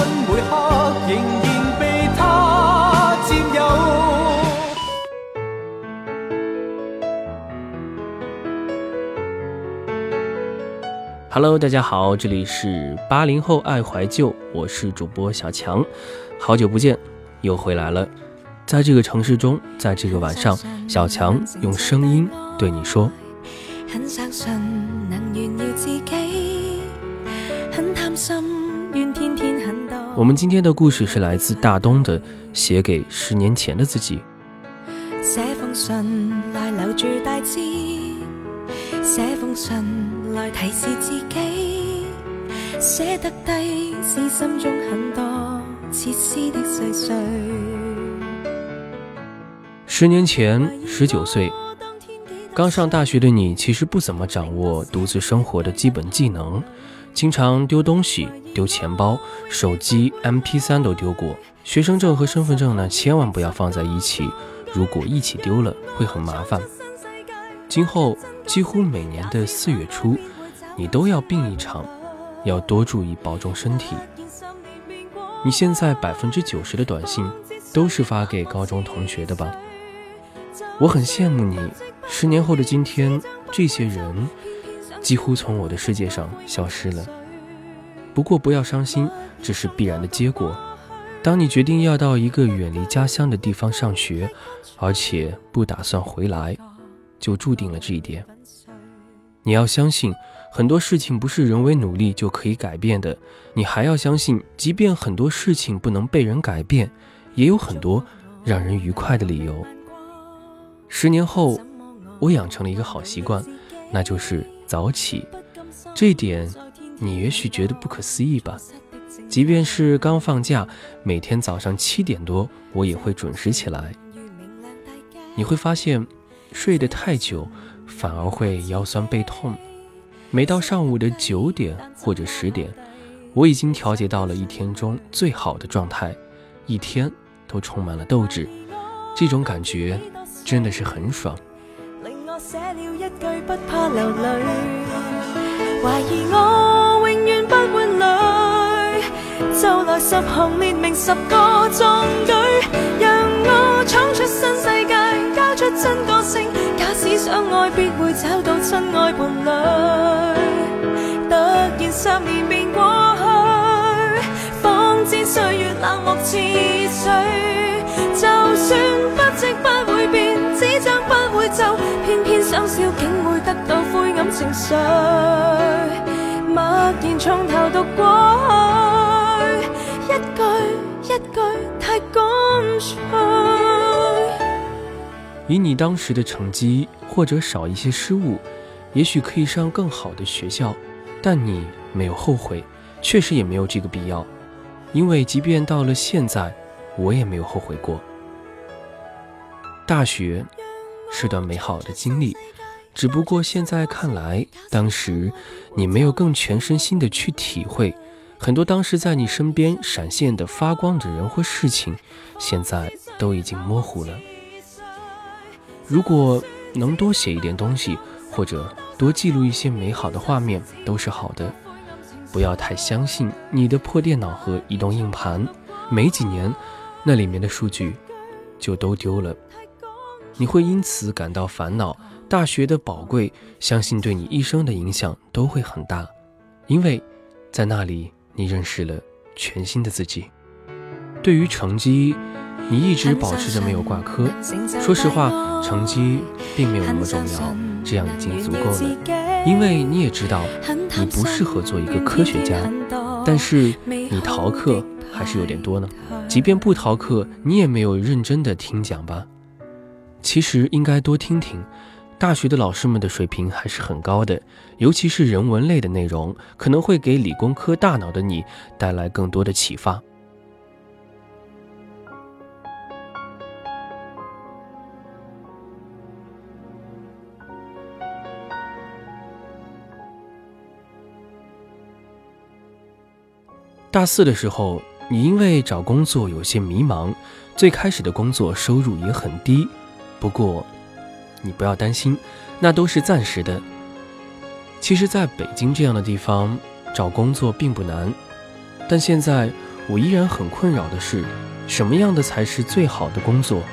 每刻仍然被他占有。Hello，大家好，这里是八零后爱怀旧，我是主播小强，好久不见，又回来了。在这个城市中，在这个晚上，小强用声音对你说。我们今天的故事是来自大东的，写给十年前的自己。写封信来留住大志，写封信来提示自己，写得低是心中很多切丝的碎碎。十年前，十九岁，刚上大学的你，其实不怎么掌握独自生活的基本技能，经常丢东西，丢钱包、手机、MP3 都丢过。学生证和身份证呢，千万不要放在一起，如果一起丢了，会很麻烦。今后几乎每年的四月初，你都要病一场，要多注意保重身体。你现在百分之九十的短信都是发给高中同学的吧？我很羡慕你，十年后的今天，这些人几乎从我的世界上消失了。不过不要伤心，这是必然的结果。当你决定要到一个远离家乡的地方上学，而且不打算回来，就注定了这一点。你要相信，很多事情不是人为努力就可以改变的。你还要相信，即便很多事情不能被人改变，也有很多让人愉快的理由。十年后，我养成了一个好习惯，那就是早起。这点，你也许觉得不可思议吧？即便是刚放假，每天早上七点多，我也会准时起来。你会发现，睡得太久，反而会腰酸背痛。每到上午的九点或者十点，我已经调节到了一天中最好的状态，一天都充满了斗志。这种感觉。真的是很爽。写了一句不怕流泪，怀疑我永远不会累，就来十行列明十个壮举，让我闯出新世界，交出真个性。假使相爱，必会找到真爱伴侣。突然十年便过去，方知岁月冷漠似水，就算不值不。会偏想笑，竟会得到灰暗情绪。默然从头读过去，一句一句太干脆。以你当时的成绩，或者少一些失误，也许可以上更好的学校，但你没有后悔，确实也没有这个必要，因为即便到了现在，我也没有后悔过。大学。是段美好的经历，只不过现在看来，当时你没有更全身心的去体会很多当时在你身边闪现的发光的人或事情，现在都已经模糊了。如果能多写一点东西，或者多记录一些美好的画面，都是好的。不要太相信你的破电脑和移动硬盘，没几年，那里面的数据就都丢了。你会因此感到烦恼。大学的宝贵，相信对你一生的影响都会很大，因为在那里你认识了全新的自己。对于成绩，你一直保持着没有挂科。说实话，成绩并没有那么重要，这样已经足够了。因为你也知道，你不适合做一个科学家，但是你逃课还是有点多呢。即便不逃课，你也没有认真的听讲吧。其实应该多听听。大学的老师们的水平还是很高的尤其是人文类的内容可能会给理工科大脑的你带来更多的启发。大四的时候你因为找工作有些迷茫最开始的工作收入也很低不过，你不要担心，那都是暂时的。其实，在北京这样的地方找工作并不难，但现在我依然很困扰的是，什么样的才是最好的工作？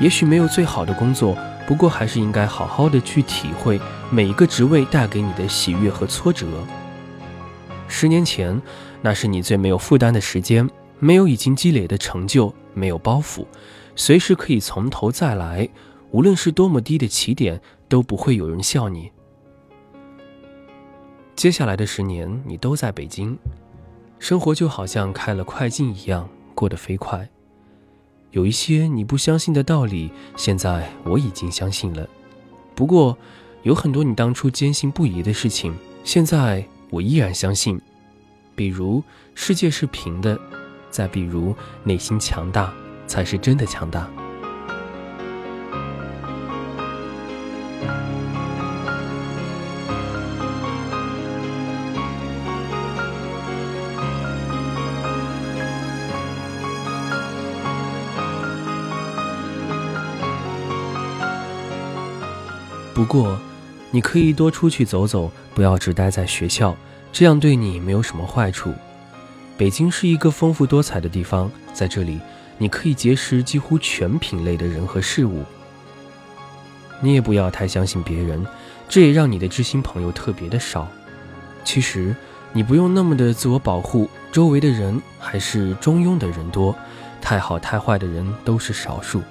也许没有最好的工作，不过还是应该好好的去体会每一个职位带给你的喜悦和挫折。十年前，那是你最没有负担的时间，没有已经积累的成就，没有包袱，随时可以从头再来。无论是多么低的起点，都不会有人笑你。接下来的十年，你都在北京，生活就好像开了快进一样，过得飞快。有一些你不相信的道理，现在我已经相信了。不过，有很多你当初坚信不疑的事情，现在我依然相信。比如，世界是平的；再比如，内心强大才是真的强大。不过，你可以多出去走走，不要只待在学校，这样对你没有什么坏处。北京是一个丰富多彩的地方，在这里你可以结识几乎全品类的人和事物。你也不要太相信别人，这也让你的知心朋友特别的少。其实你不用那么的自我保护，周围的人还是中庸的人多，太好太坏的人都是少数。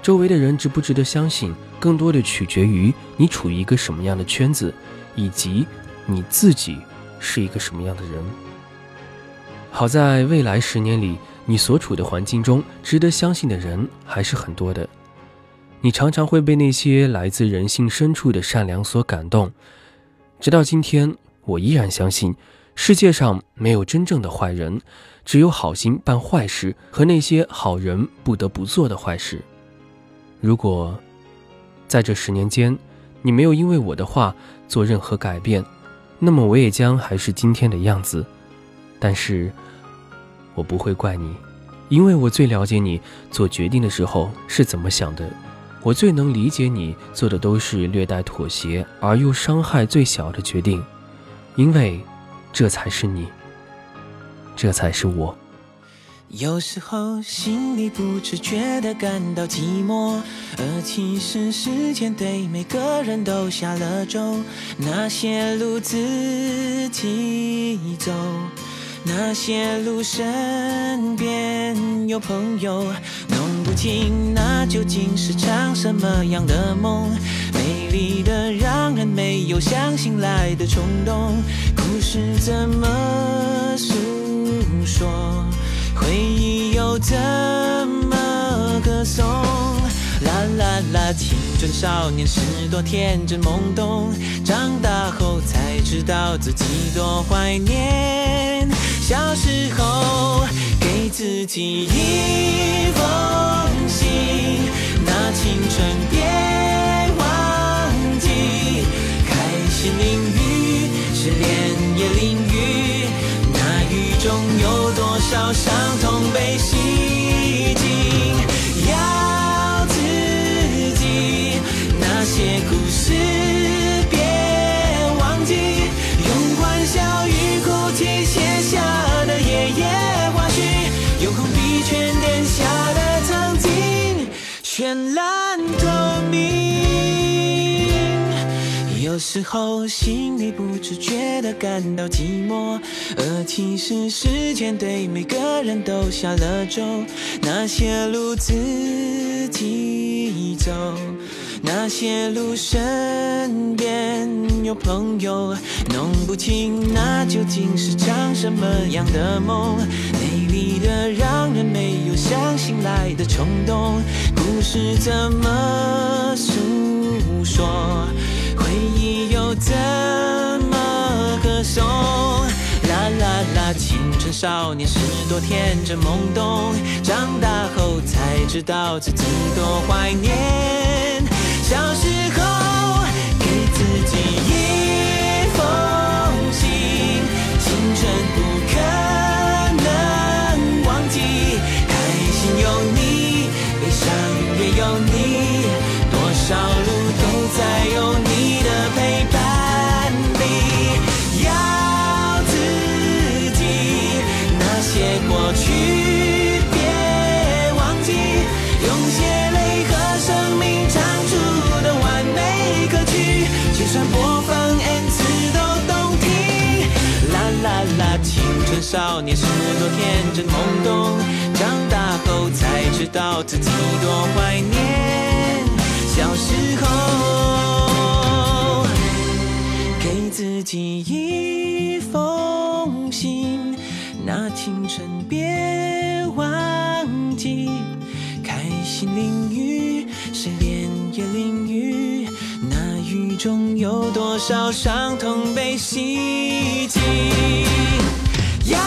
周围的人值不值得相信，更多的取决于你处于一个什么样的圈子，以及你自己是一个什么样的人。好在未来十年里，你所处的环境中，值得相信的人还是很多的。你常常会被那些来自人性深处的善良所感动。直到今天，我依然相信，世界上没有真正的坏人，只有好心办坏事和那些好人不得不做的坏事。如果在这十年间，你没有因为我的话做任何改变，那么我也将还是今天的样子。但是，我不会怪你，因为我最了解你做决定的时候是怎么想的，我最能理解你做的都是略带妥协而又伤害最小的决定，因为这才是你，这才是我。有时候心里不自觉的感到寂寞，而其实时间对每个人都下了咒。那些路自己走，那些路身边有朋友，弄不清那究竟是场什么样的梦，美丽的让人没有想醒来的冲动，故事怎么诉说？回忆又怎么歌颂？啦啦啦，青春少年时多天真懵懂，长大后才知道自己多怀念小时候，给自己一封信，那青春别忘记，开心淋雨，失恋也淋雨，那雨中有多少伤痛悲喜？有时候心里不自觉地感到寂寞，而其实时间对每个人都下了咒。那些路自己走，那些路身边有朋友，弄不清那究竟是场什么样的梦，美丽的让人没有想醒来的冲动，故事怎么诉说？怎么歌颂？啦啦啦，青春少年时多天真懵懂，长大后才知道自己多怀念小时候，少年时多天真懵懂，长大后才知道自己多怀念小时候，给自己一封信，那青春别忘记，开心淋雨，失恋也淋雨，那雨中有多少伤痛被洗净？要